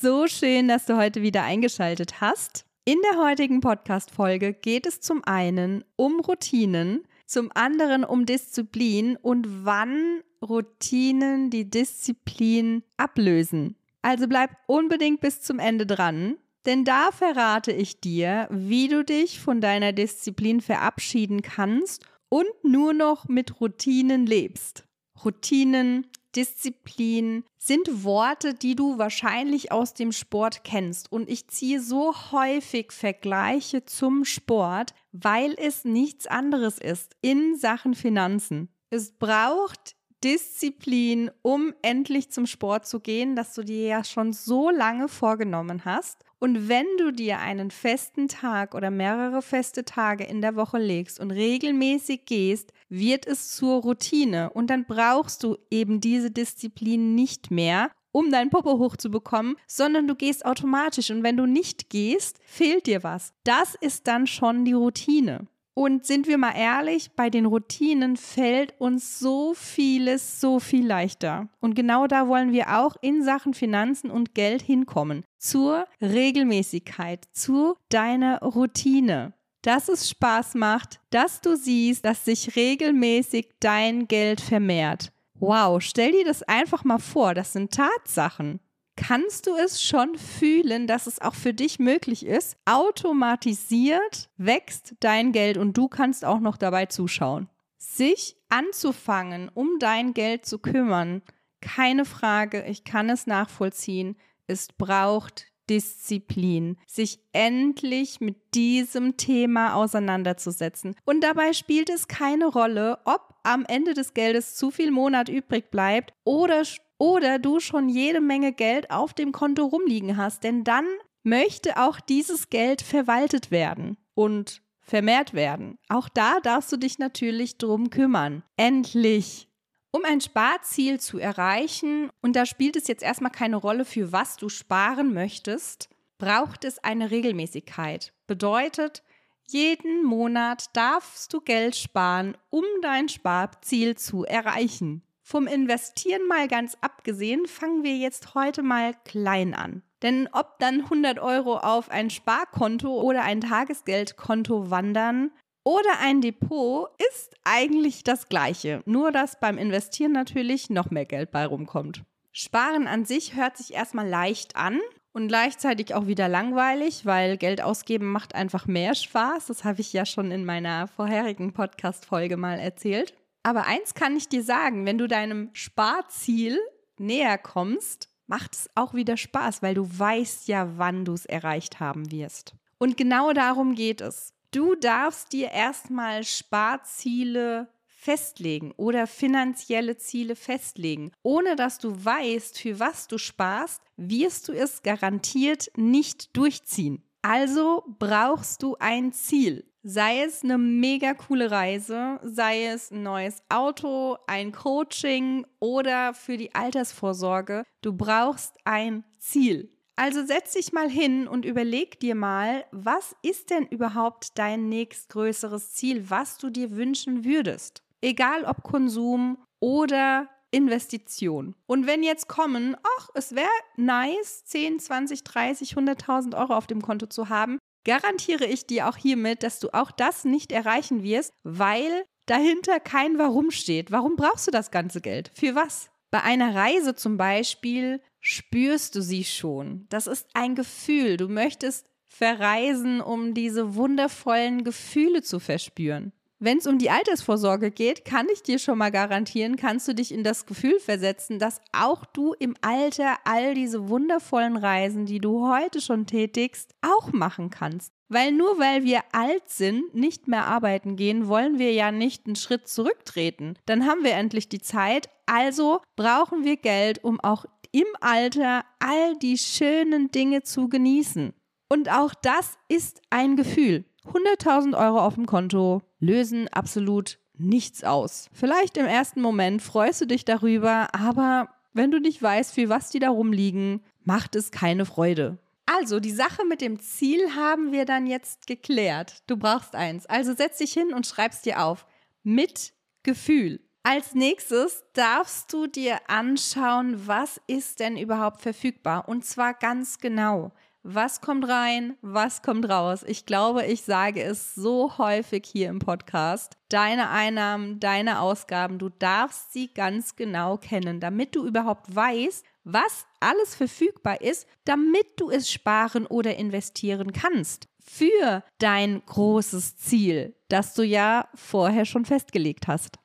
So schön, dass du heute wieder eingeschaltet hast. In der heutigen Podcast-Folge geht es zum einen um Routinen, zum anderen um Disziplin und wann Routinen die Disziplin ablösen. Also bleib unbedingt bis zum Ende dran, denn da verrate ich dir, wie du dich von deiner Disziplin verabschieden kannst und nur noch mit Routinen lebst. Routinen, Disziplin sind Worte, die du wahrscheinlich aus dem Sport kennst. Und ich ziehe so häufig Vergleiche zum Sport, weil es nichts anderes ist in Sachen Finanzen. Es braucht Disziplin, um endlich zum Sport zu gehen, das du dir ja schon so lange vorgenommen hast. Und wenn du dir einen festen Tag oder mehrere feste Tage in der Woche legst und regelmäßig gehst, wird es zur Routine und dann brauchst du eben diese Disziplin nicht mehr, um dein Popo hochzubekommen, sondern du gehst automatisch und wenn du nicht gehst, fehlt dir was. Das ist dann schon die Routine. Und sind wir mal ehrlich, bei den Routinen fällt uns so vieles so viel leichter. Und genau da wollen wir auch in Sachen Finanzen und Geld hinkommen. Zur Regelmäßigkeit, zu deiner Routine. Dass es Spaß macht, dass du siehst, dass sich regelmäßig dein Geld vermehrt. Wow, stell dir das einfach mal vor, das sind Tatsachen kannst du es schon fühlen, dass es auch für dich möglich ist. Automatisiert wächst dein Geld und du kannst auch noch dabei zuschauen. Sich anzufangen, um dein Geld zu kümmern, keine Frage, ich kann es nachvollziehen. Es braucht Disziplin, sich endlich mit diesem Thema auseinanderzusetzen. Und dabei spielt es keine Rolle, ob am Ende des Geldes zu viel Monat übrig bleibt oder oder du schon jede Menge Geld auf dem Konto rumliegen hast, denn dann möchte auch dieses Geld verwaltet werden und vermehrt werden. Auch da darfst du dich natürlich drum kümmern. Endlich! Um ein Sparziel zu erreichen, und da spielt es jetzt erstmal keine Rolle, für was du sparen möchtest, braucht es eine Regelmäßigkeit. Bedeutet, jeden Monat darfst du Geld sparen, um dein Sparziel zu erreichen. Vom Investieren mal ganz abgesehen, fangen wir jetzt heute mal klein an. Denn ob dann 100 Euro auf ein Sparkonto oder ein Tagesgeldkonto wandern oder ein Depot, ist eigentlich das gleiche. Nur dass beim Investieren natürlich noch mehr Geld bei rumkommt. Sparen an sich hört sich erstmal leicht an und gleichzeitig auch wieder langweilig, weil Geld ausgeben macht einfach mehr Spaß. Das habe ich ja schon in meiner vorherigen Podcast-Folge mal erzählt. Aber eins kann ich dir sagen, wenn du deinem Sparziel näher kommst, macht es auch wieder Spaß, weil du weißt ja, wann du es erreicht haben wirst. Und genau darum geht es. Du darfst dir erstmal Sparziele festlegen oder finanzielle Ziele festlegen. Ohne dass du weißt, für was du sparst, wirst du es garantiert nicht durchziehen. Also brauchst du ein Ziel. Sei es eine mega coole Reise, sei es ein neues Auto, ein Coaching oder für die Altersvorsorge. Du brauchst ein Ziel. Also setz dich mal hin und überleg dir mal, was ist denn überhaupt dein nächstgrößeres Ziel, was du dir wünschen würdest? Egal ob Konsum oder Investition. Und wenn jetzt kommen, ach, es wäre nice, 10, 20, 30, 100.000 Euro auf dem Konto zu haben, garantiere ich dir auch hiermit, dass du auch das nicht erreichen wirst, weil dahinter kein Warum steht. Warum brauchst du das ganze Geld? Für was? Bei einer Reise zum Beispiel spürst du sie schon. Das ist ein Gefühl. Du möchtest verreisen, um diese wundervollen Gefühle zu verspüren. Wenn es um die Altersvorsorge geht, kann ich dir schon mal garantieren, kannst du dich in das Gefühl versetzen, dass auch du im Alter all diese wundervollen Reisen, die du heute schon tätigst, auch machen kannst. Weil nur weil wir alt sind, nicht mehr arbeiten gehen, wollen wir ja nicht einen Schritt zurücktreten. Dann haben wir endlich die Zeit. Also brauchen wir Geld, um auch im Alter all die schönen Dinge zu genießen. Und auch das ist ein Gefühl. 100.000 Euro auf dem Konto lösen absolut nichts aus. Vielleicht im ersten Moment freust du dich darüber, aber wenn du nicht weißt, für was die da rumliegen, macht es keine Freude. Also, die Sache mit dem Ziel haben wir dann jetzt geklärt. Du brauchst eins. Also setz dich hin und schreib's dir auf. Mit Gefühl. Als nächstes darfst du dir anschauen, was ist denn überhaupt verfügbar und zwar ganz genau. Was kommt rein, was kommt raus? Ich glaube, ich sage es so häufig hier im Podcast. Deine Einnahmen, deine Ausgaben, du darfst sie ganz genau kennen, damit du überhaupt weißt, was alles verfügbar ist, damit du es sparen oder investieren kannst für dein großes Ziel, das du ja vorher schon festgelegt hast.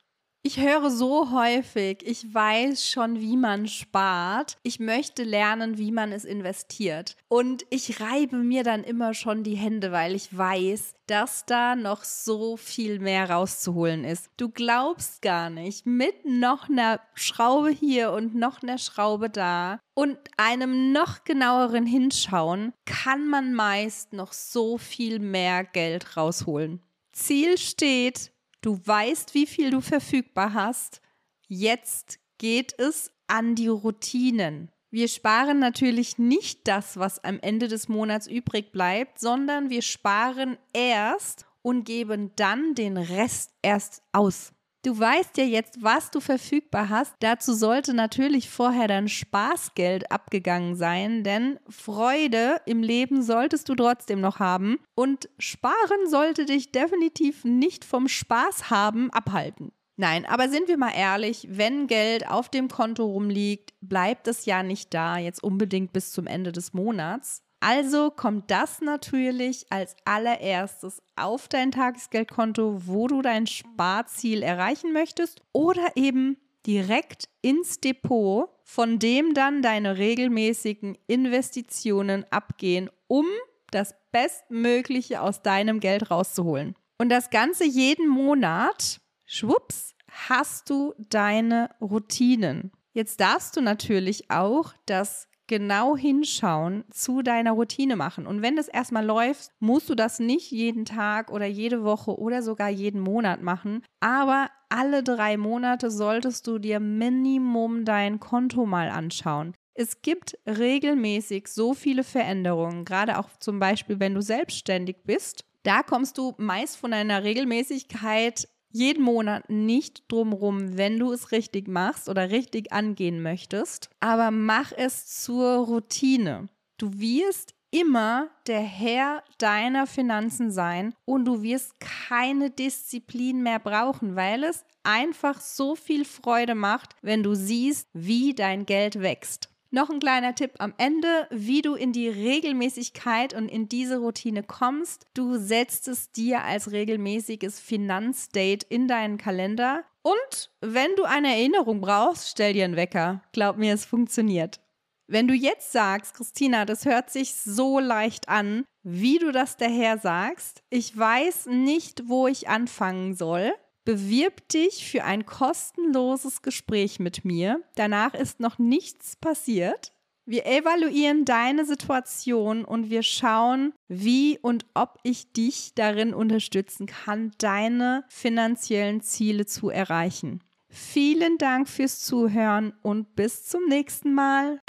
Ich höre so häufig, ich weiß schon, wie man spart. Ich möchte lernen, wie man es investiert. Und ich reibe mir dann immer schon die Hände, weil ich weiß, dass da noch so viel mehr rauszuholen ist. Du glaubst gar nicht, mit noch einer Schraube hier und noch einer Schraube da und einem noch genaueren Hinschauen kann man meist noch so viel mehr Geld rausholen. Ziel steht, Du weißt, wie viel du verfügbar hast. Jetzt geht es an die Routinen. Wir sparen natürlich nicht das, was am Ende des Monats übrig bleibt, sondern wir sparen erst und geben dann den Rest erst aus. Du weißt ja jetzt, was du verfügbar hast. Dazu sollte natürlich vorher dein Spaßgeld abgegangen sein, denn Freude im Leben solltest du trotzdem noch haben und sparen sollte dich definitiv nicht vom Spaß haben abhalten. Nein, aber sind wir mal ehrlich, wenn Geld auf dem Konto rumliegt, bleibt es ja nicht da, jetzt unbedingt bis zum Ende des Monats. Also kommt das natürlich als allererstes auf dein Tagesgeldkonto, wo du dein Sparziel erreichen möchtest oder eben direkt ins Depot, von dem dann deine regelmäßigen Investitionen abgehen, um das Bestmögliche aus deinem Geld rauszuholen. Und das Ganze jeden Monat, schwupps, hast du deine Routinen. Jetzt darfst du natürlich auch das genau hinschauen, zu deiner Routine machen. Und wenn das erstmal läuft, musst du das nicht jeden Tag oder jede Woche oder sogar jeden Monat machen. Aber alle drei Monate solltest du dir Minimum dein Konto mal anschauen. Es gibt regelmäßig so viele Veränderungen, gerade auch zum Beispiel, wenn du selbstständig bist. Da kommst du meist von deiner Regelmäßigkeit jeden Monat nicht drumrum, wenn du es richtig machst oder richtig angehen möchtest, aber mach es zur Routine. Du wirst immer der Herr deiner Finanzen sein und du wirst keine Disziplin mehr brauchen, weil es einfach so viel Freude macht, wenn du siehst, wie dein Geld wächst. Noch ein kleiner Tipp am Ende, wie du in die Regelmäßigkeit und in diese Routine kommst. Du setzt es dir als regelmäßiges Finanzdate in deinen Kalender und wenn du eine Erinnerung brauchst, stell dir einen Wecker. Glaub mir, es funktioniert. Wenn du jetzt sagst, Christina, das hört sich so leicht an, wie du das daher sagst, ich weiß nicht, wo ich anfangen soll, Bewirb dich für ein kostenloses Gespräch mit mir. Danach ist noch nichts passiert. Wir evaluieren deine Situation und wir schauen, wie und ob ich dich darin unterstützen kann, deine finanziellen Ziele zu erreichen. Vielen Dank fürs Zuhören und bis zum nächsten Mal.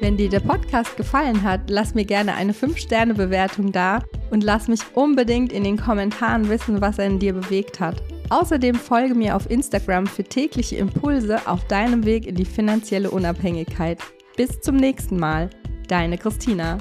Wenn dir der Podcast gefallen hat, lass mir gerne eine 5-Sterne-Bewertung da und lass mich unbedingt in den Kommentaren wissen, was er in dir bewegt hat. Außerdem folge mir auf Instagram für tägliche Impulse auf deinem Weg in die finanzielle Unabhängigkeit. Bis zum nächsten Mal, deine Christina.